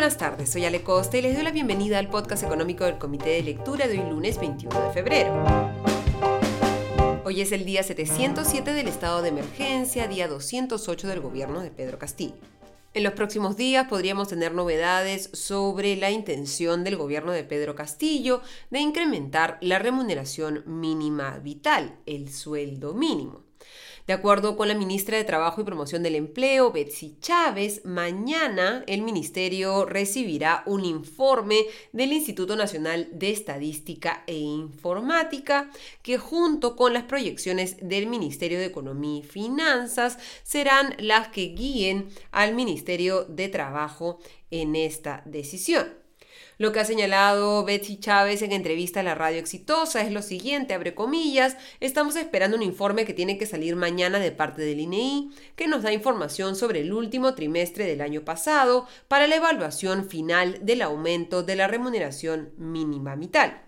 buenas tardes, soy Ale Costa y les doy la bienvenida al podcast económico del Comité de Lectura de hoy lunes 21 de febrero. Hoy es el día 707 del estado de emergencia, día 208 del gobierno de Pedro Castillo. En los próximos días podríamos tener novedades sobre la intención del gobierno de Pedro Castillo de incrementar la remuneración mínima vital, el sueldo mínimo. De acuerdo con la ministra de Trabajo y Promoción del Empleo, Betsy Chávez, mañana el ministerio recibirá un informe del Instituto Nacional de Estadística e Informática que junto con las proyecciones del Ministerio de Economía y Finanzas serán las que guíen al Ministerio de Trabajo en esta decisión. Lo que ha señalado Betsy Chávez en entrevista a la radio exitosa es lo siguiente, abre comillas, estamos esperando un informe que tiene que salir mañana de parte del INEI, e que nos da información sobre el último trimestre del año pasado para la evaluación final del aumento de la remuneración mínima vital.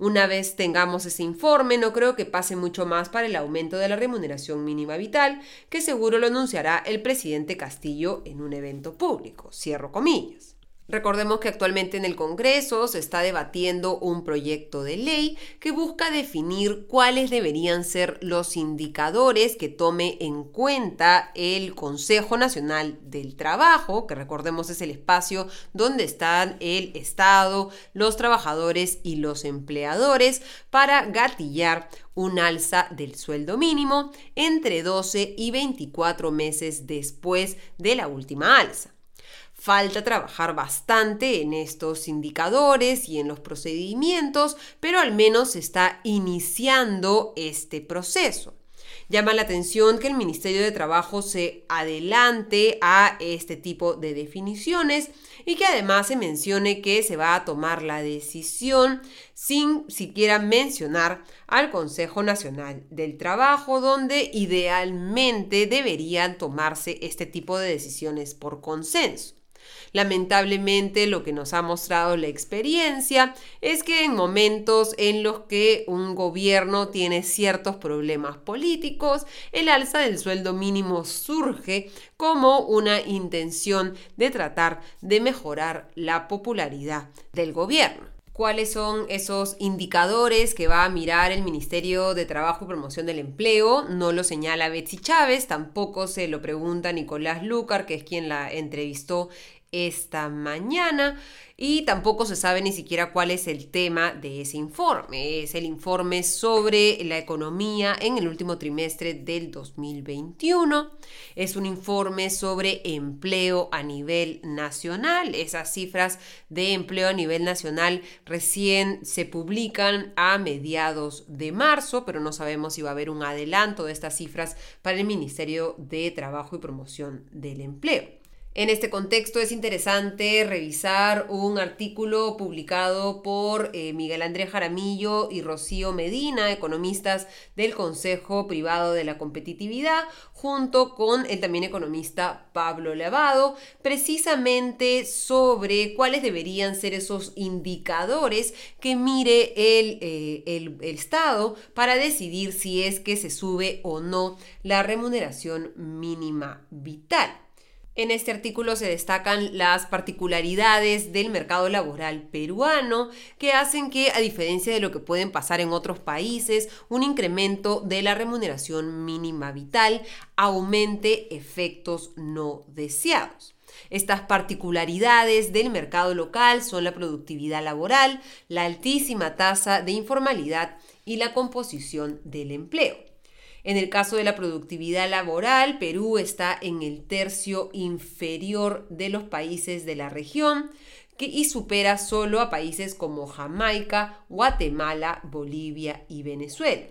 Una vez tengamos ese informe, no creo que pase mucho más para el aumento de la remuneración mínima vital, que seguro lo anunciará el presidente Castillo en un evento público. Cierro comillas. Recordemos que actualmente en el Congreso se está debatiendo un proyecto de ley que busca definir cuáles deberían ser los indicadores que tome en cuenta el Consejo Nacional del Trabajo, que recordemos es el espacio donde están el Estado, los trabajadores y los empleadores, para gatillar un alza del sueldo mínimo entre 12 y 24 meses después de la última alza. Falta trabajar bastante en estos indicadores y en los procedimientos, pero al menos se está iniciando este proceso. Llama la atención que el Ministerio de Trabajo se adelante a este tipo de definiciones y que además se mencione que se va a tomar la decisión sin siquiera mencionar al Consejo Nacional del Trabajo, donde idealmente deberían tomarse este tipo de decisiones por consenso. Lamentablemente lo que nos ha mostrado la experiencia es que en momentos en los que un gobierno tiene ciertos problemas políticos, el alza del sueldo mínimo surge como una intención de tratar de mejorar la popularidad del gobierno cuáles son esos indicadores que va a mirar el Ministerio de Trabajo y Promoción del Empleo. No lo señala Betsy Chávez, tampoco se lo pregunta Nicolás Lucar, que es quien la entrevistó esta mañana y tampoco se sabe ni siquiera cuál es el tema de ese informe. Es el informe sobre la economía en el último trimestre del 2021. Es un informe sobre empleo a nivel nacional. Esas cifras de empleo a nivel nacional recién se publican a mediados de marzo, pero no sabemos si va a haber un adelanto de estas cifras para el Ministerio de Trabajo y Promoción del Empleo. En este contexto es interesante revisar un artículo publicado por eh, Miguel Andrés Jaramillo y Rocío Medina, economistas del Consejo Privado de la Competitividad, junto con el también economista Pablo Lavado, precisamente sobre cuáles deberían ser esos indicadores que mire el, eh, el Estado para decidir si es que se sube o no la remuneración mínima vital. En este artículo se destacan las particularidades del mercado laboral peruano que hacen que, a diferencia de lo que pueden pasar en otros países, un incremento de la remuneración mínima vital aumente efectos no deseados. Estas particularidades del mercado local son la productividad laboral, la altísima tasa de informalidad y la composición del empleo. En el caso de la productividad laboral, Perú está en el tercio inferior de los países de la región y supera solo a países como Jamaica, Guatemala, Bolivia y Venezuela.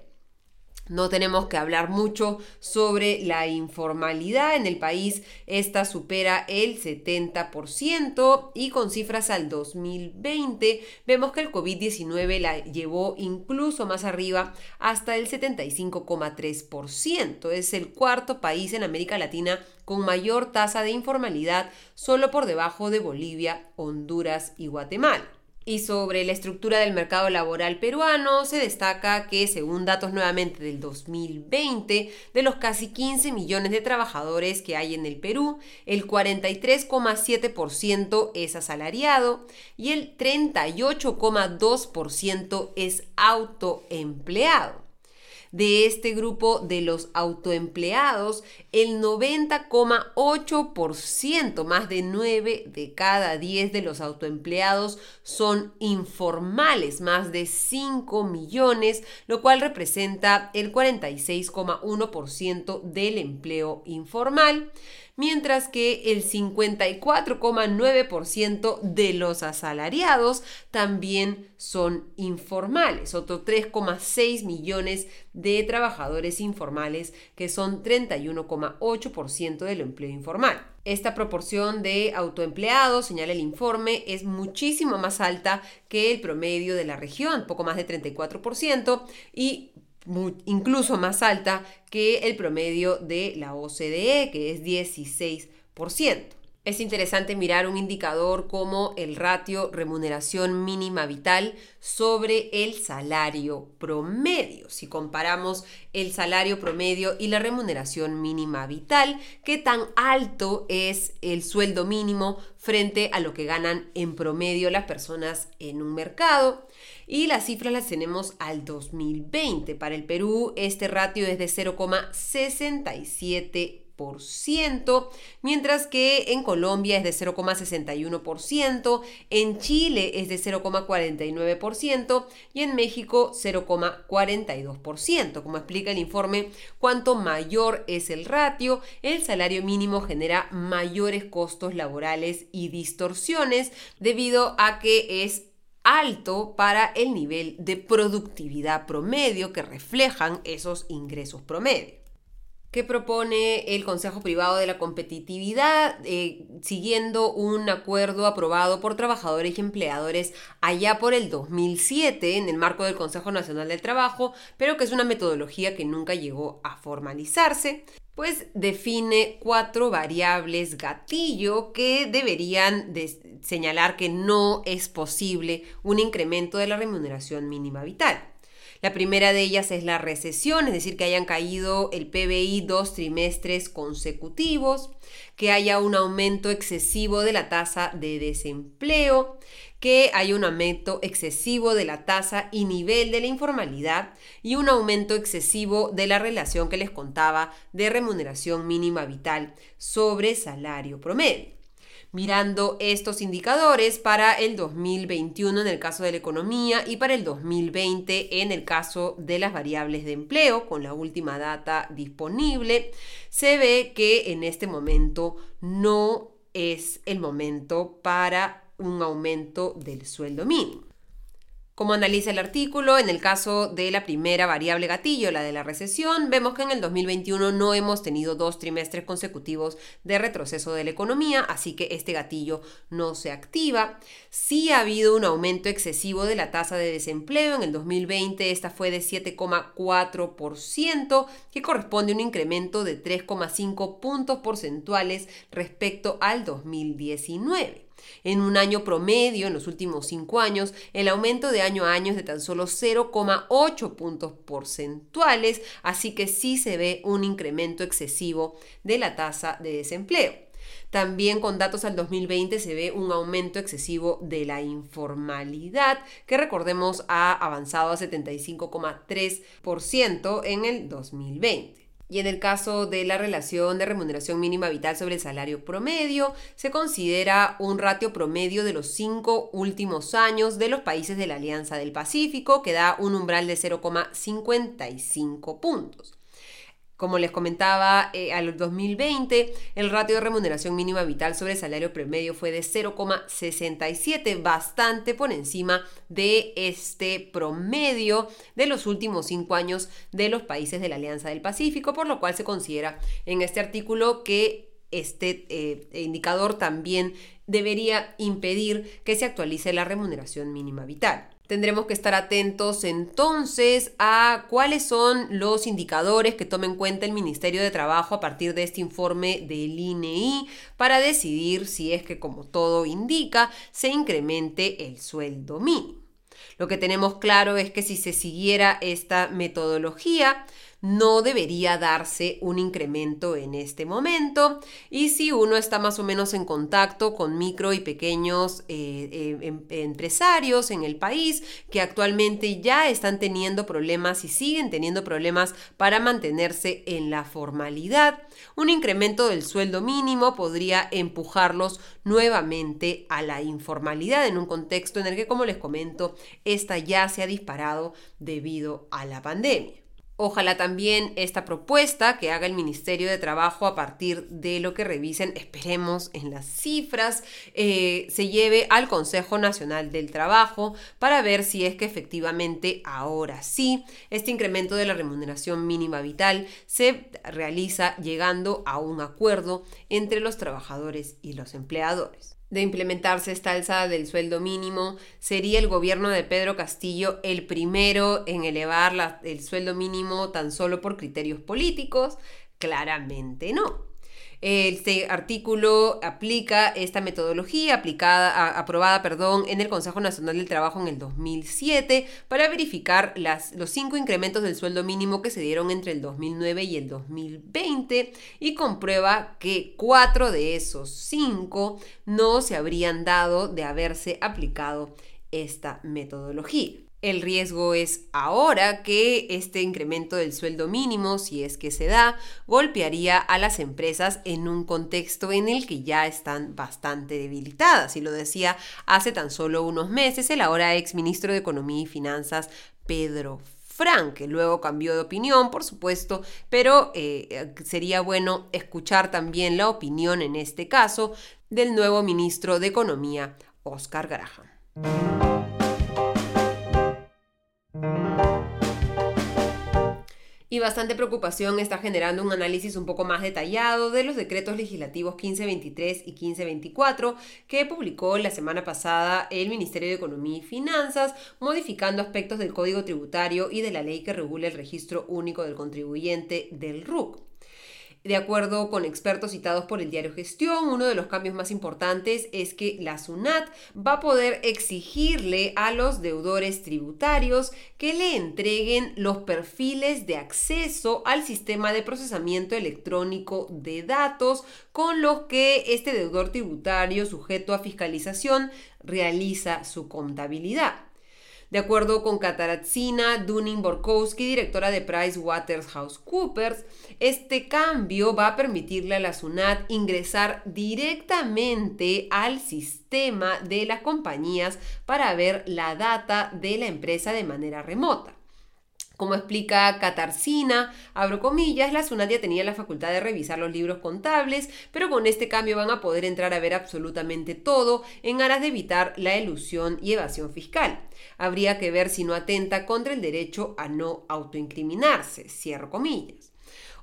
No tenemos que hablar mucho sobre la informalidad en el país. Esta supera el 70% y con cifras al 2020 vemos que el COVID-19 la llevó incluso más arriba hasta el 75,3%. Es el cuarto país en América Latina con mayor tasa de informalidad, solo por debajo de Bolivia, Honduras y Guatemala. Y sobre la estructura del mercado laboral peruano, se destaca que, según datos nuevamente del 2020, de los casi 15 millones de trabajadores que hay en el Perú, el 43,7% es asalariado y el 38,2% es autoempleado de este grupo de los autoempleados, el 90,8%, más de 9 de cada 10 de los autoempleados son informales, más de 5 millones, lo cual representa el 46,1% del empleo informal mientras que el 54,9% de los asalariados también son informales, otros 3,6 millones de trabajadores informales que son 31,8% del empleo informal. Esta proporción de autoempleados, señala el informe, es muchísimo más alta que el promedio de la región, poco más de 34%, y incluso más alta que el promedio de la OCDE, que es 16%. Es interesante mirar un indicador como el ratio remuneración mínima vital sobre el salario promedio. Si comparamos el salario promedio y la remuneración mínima vital, qué tan alto es el sueldo mínimo frente a lo que ganan en promedio las personas en un mercado. Y las cifras las tenemos al 2020. Para el Perú este ratio es de 0,67 mientras que en Colombia es de 0,61%, en Chile es de 0,49% y en México 0,42%. Como explica el informe, cuanto mayor es el ratio, el salario mínimo genera mayores costos laborales y distorsiones debido a que es alto para el nivel de productividad promedio que reflejan esos ingresos promedio que propone el Consejo Privado de la Competitividad, eh, siguiendo un acuerdo aprobado por trabajadores y empleadores allá por el 2007 en el marco del Consejo Nacional del Trabajo, pero que es una metodología que nunca llegó a formalizarse, pues define cuatro variables gatillo que deberían señalar que no es posible un incremento de la remuneración mínima vital. La primera de ellas es la recesión, es decir, que hayan caído el PBI dos trimestres consecutivos, que haya un aumento excesivo de la tasa de desempleo, que haya un aumento excesivo de la tasa y nivel de la informalidad y un aumento excesivo de la relación que les contaba de remuneración mínima vital sobre salario promedio mirando estos indicadores para el 2021 en el caso de la economía y para el 2020 en el caso de las variables de empleo, con la última data disponible, se ve que en este momento no es el momento para un aumento del sueldo mínimo. Como analiza el artículo, en el caso de la primera variable gatillo, la de la recesión, vemos que en el 2021 no hemos tenido dos trimestres consecutivos de retroceso de la economía, así que este gatillo no se activa. Sí ha habido un aumento excesivo de la tasa de desempleo. En el 2020 esta fue de 7,4%, que corresponde a un incremento de 3,5 puntos porcentuales respecto al 2019. En un año promedio, en los últimos cinco años, el aumento de año a año es de tan solo 0,8 puntos porcentuales, así que sí se ve un incremento excesivo de la tasa de desempleo. También con datos al 2020 se ve un aumento excesivo de la informalidad, que recordemos ha avanzado a 75,3% en el 2020. Y en el caso de la relación de remuneración mínima vital sobre el salario promedio, se considera un ratio promedio de los cinco últimos años de los países de la Alianza del Pacífico, que da un umbral de 0,55 puntos. Como les comentaba, eh, al 2020 el ratio de remuneración mínima vital sobre salario promedio fue de 0,67, bastante por encima de este promedio de los últimos cinco años de los países de la Alianza del Pacífico, por lo cual se considera en este artículo que este eh, indicador también debería impedir que se actualice la remuneración mínima vital. Tendremos que estar atentos entonces a cuáles son los indicadores que tome en cuenta el Ministerio de Trabajo a partir de este informe del INEI para decidir si es que, como todo indica, se incremente el sueldo mínimo. Lo que tenemos claro es que si se siguiera esta metodología, no debería darse un incremento en este momento. Y si uno está más o menos en contacto con micro y pequeños eh, eh, em, empresarios en el país que actualmente ya están teniendo problemas y siguen teniendo problemas para mantenerse en la formalidad, un incremento del sueldo mínimo podría empujarlos nuevamente a la informalidad en un contexto en el que, como les comento, esta ya se ha disparado debido a la pandemia. Ojalá también esta propuesta que haga el Ministerio de Trabajo a partir de lo que revisen, esperemos en las cifras, eh, se lleve al Consejo Nacional del Trabajo para ver si es que efectivamente ahora sí este incremento de la remuneración mínima vital se realiza llegando a un acuerdo entre los trabajadores y los empleadores de implementarse esta alzada del sueldo mínimo, ¿sería el gobierno de Pedro Castillo el primero en elevar el sueldo mínimo tan solo por criterios políticos? Claramente no. Este artículo aplica esta metodología aplicada, aprobada perdón, en el Consejo Nacional del Trabajo en el 2007 para verificar los cinco incrementos del sueldo mínimo que se dieron entre el 2009 y el 2020 y comprueba que cuatro de esos cinco no se habrían dado de haberse aplicado esta metodología. El riesgo es ahora que este incremento del sueldo mínimo, si es que se da, golpearía a las empresas en un contexto en el que ya están bastante debilitadas. Y lo decía hace tan solo unos meses el ahora ex ministro de Economía y Finanzas, Pedro Frank, que luego cambió de opinión, por supuesto, pero eh, sería bueno escuchar también la opinión en este caso del nuevo ministro de Economía, Oscar Graham. Y bastante preocupación está generando un análisis un poco más detallado de los decretos legislativos 1523 y 1524 que publicó la semana pasada el Ministerio de Economía y Finanzas, modificando aspectos del Código Tributario y de la ley que regula el registro único del contribuyente del RUC. De acuerdo con expertos citados por el diario Gestión, uno de los cambios más importantes es que la SUNAT va a poder exigirle a los deudores tributarios que le entreguen los perfiles de acceso al sistema de procesamiento electrónico de datos con los que este deudor tributario sujeto a fiscalización realiza su contabilidad. De acuerdo con Kataratzina Dunning-Borkowski, directora de PricewaterhouseCoopers, este cambio va a permitirle a la SUNAT ingresar directamente al sistema de las compañías para ver la data de la empresa de manera remota. Como explica Catarcina, abro comillas, la SUNAT ya tenía la facultad de revisar los libros contables, pero con este cambio van a poder entrar a ver absolutamente todo en aras de evitar la elusión y evasión fiscal. Habría que ver si no atenta contra el derecho a no autoincriminarse, cierro comillas.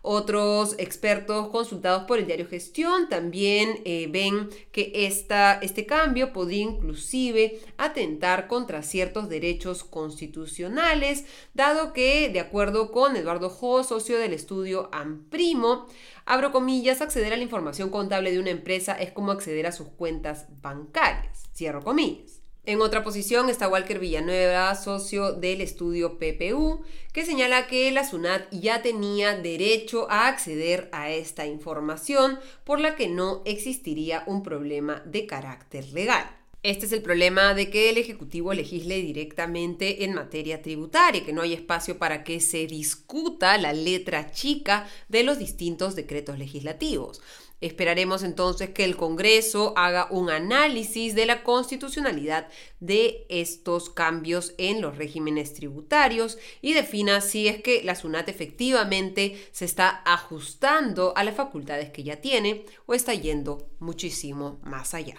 Otros expertos consultados por el diario Gestión también eh, ven que esta, este cambio podría inclusive atentar contra ciertos derechos constitucionales, dado que, de acuerdo con Eduardo Jo, socio del estudio Amprimo, abro comillas, acceder a la información contable de una empresa es como acceder a sus cuentas bancarias, cierro comillas. En otra posición está Walker Villanueva, socio del estudio PPU, que señala que la SUNAT ya tenía derecho a acceder a esta información, por la que no existiría un problema de carácter legal. Este es el problema de que el Ejecutivo legisle directamente en materia tributaria, que no hay espacio para que se discuta la letra chica de los distintos decretos legislativos. Esperaremos entonces que el Congreso haga un análisis de la constitucionalidad de estos cambios en los regímenes tributarios y defina si es que la SUNAT efectivamente se está ajustando a las facultades que ya tiene o está yendo muchísimo más allá.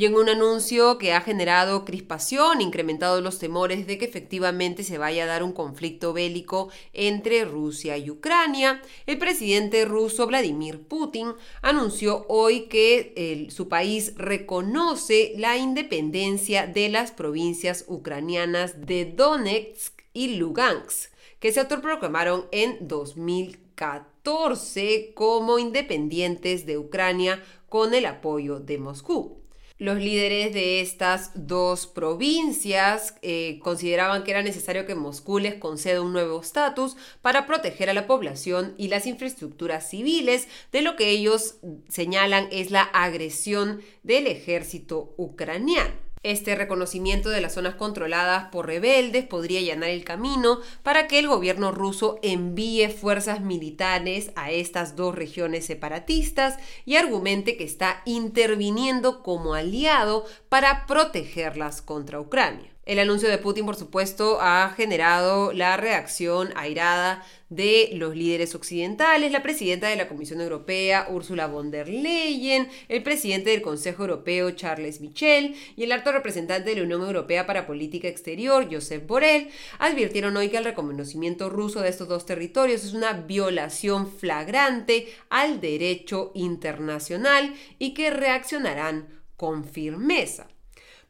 Y en un anuncio que ha generado crispación, incrementado los temores de que efectivamente se vaya a dar un conflicto bélico entre Rusia y Ucrania, el presidente ruso Vladimir Putin anunció hoy que su país reconoce la independencia de las provincias ucranianas de Donetsk y Lugansk, que se autoproclamaron en 2014 como independientes de Ucrania con el apoyo de Moscú. Los líderes de estas dos provincias eh, consideraban que era necesario que Moscú les conceda un nuevo estatus para proteger a la población y las infraestructuras civiles de lo que ellos señalan es la agresión del ejército ucraniano. Este reconocimiento de las zonas controladas por rebeldes podría allanar el camino para que el gobierno ruso envíe fuerzas militares a estas dos regiones separatistas y argumente que está interviniendo como aliado para protegerlas contra Ucrania. El anuncio de Putin, por supuesto, ha generado la reacción airada de los líderes occidentales, la presidenta de la Comisión Europea, Ursula von der Leyen, el presidente del Consejo Europeo, Charles Michel, y el alto representante de la Unión Europea para Política Exterior, Josep Borrell, advirtieron hoy que el reconocimiento ruso de estos dos territorios es una violación flagrante al derecho internacional y que reaccionarán con firmeza.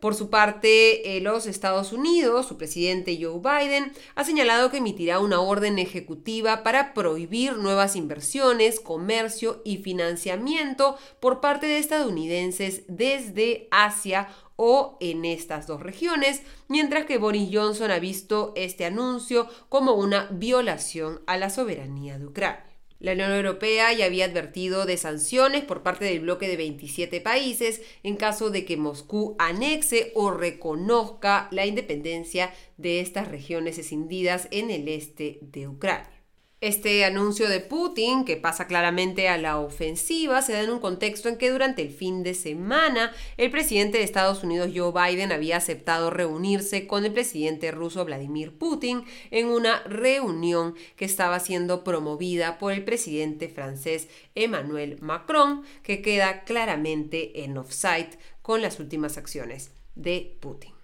Por su parte, eh, los Estados Unidos, su presidente Joe Biden, ha señalado que emitirá una orden ejecutiva para prohibir nuevas inversiones, comercio y financiamiento por parte de estadounidenses desde Asia o en estas dos regiones, mientras que Boris Johnson ha visto este anuncio como una violación a la soberanía de Ucrania. La Unión Europea ya había advertido de sanciones por parte del bloque de 27 países en caso de que Moscú anexe o reconozca la independencia de estas regiones escindidas en el este de Ucrania. Este anuncio de Putin, que pasa claramente a la ofensiva, se da en un contexto en que durante el fin de semana el presidente de Estados Unidos Joe Biden había aceptado reunirse con el presidente ruso Vladimir Putin en una reunión que estaba siendo promovida por el presidente francés Emmanuel Macron, que queda claramente en offside con las últimas acciones de Putin.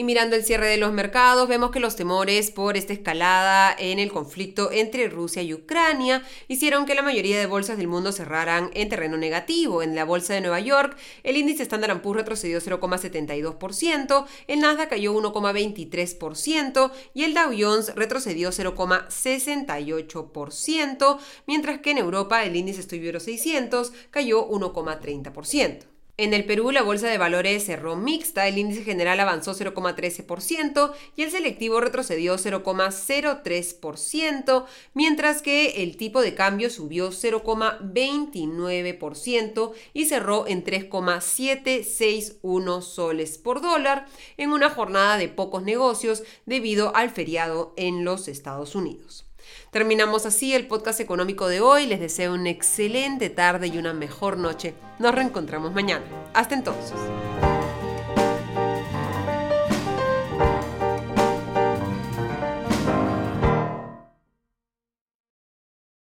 Y mirando el cierre de los mercados, vemos que los temores por esta escalada en el conflicto entre Rusia y Ucrania hicieron que la mayoría de bolsas del mundo cerraran en terreno negativo. En la bolsa de Nueva York, el índice Standard Poor's retrocedió 0,72%, el Nasdaq cayó 1,23% y el Dow Jones retrocedió 0,68%, mientras que en Europa el índice Euro 600 cayó 1,30%. En el Perú, la bolsa de valores cerró mixta, el índice general avanzó 0,13% y el selectivo retrocedió 0,03%, mientras que el tipo de cambio subió 0,29% y cerró en 3,761 soles por dólar en una jornada de pocos negocios debido al feriado en los Estados Unidos. Terminamos así el podcast económico de hoy. Les deseo una excelente tarde y una mejor noche. Nos reencontramos mañana. Hasta entonces.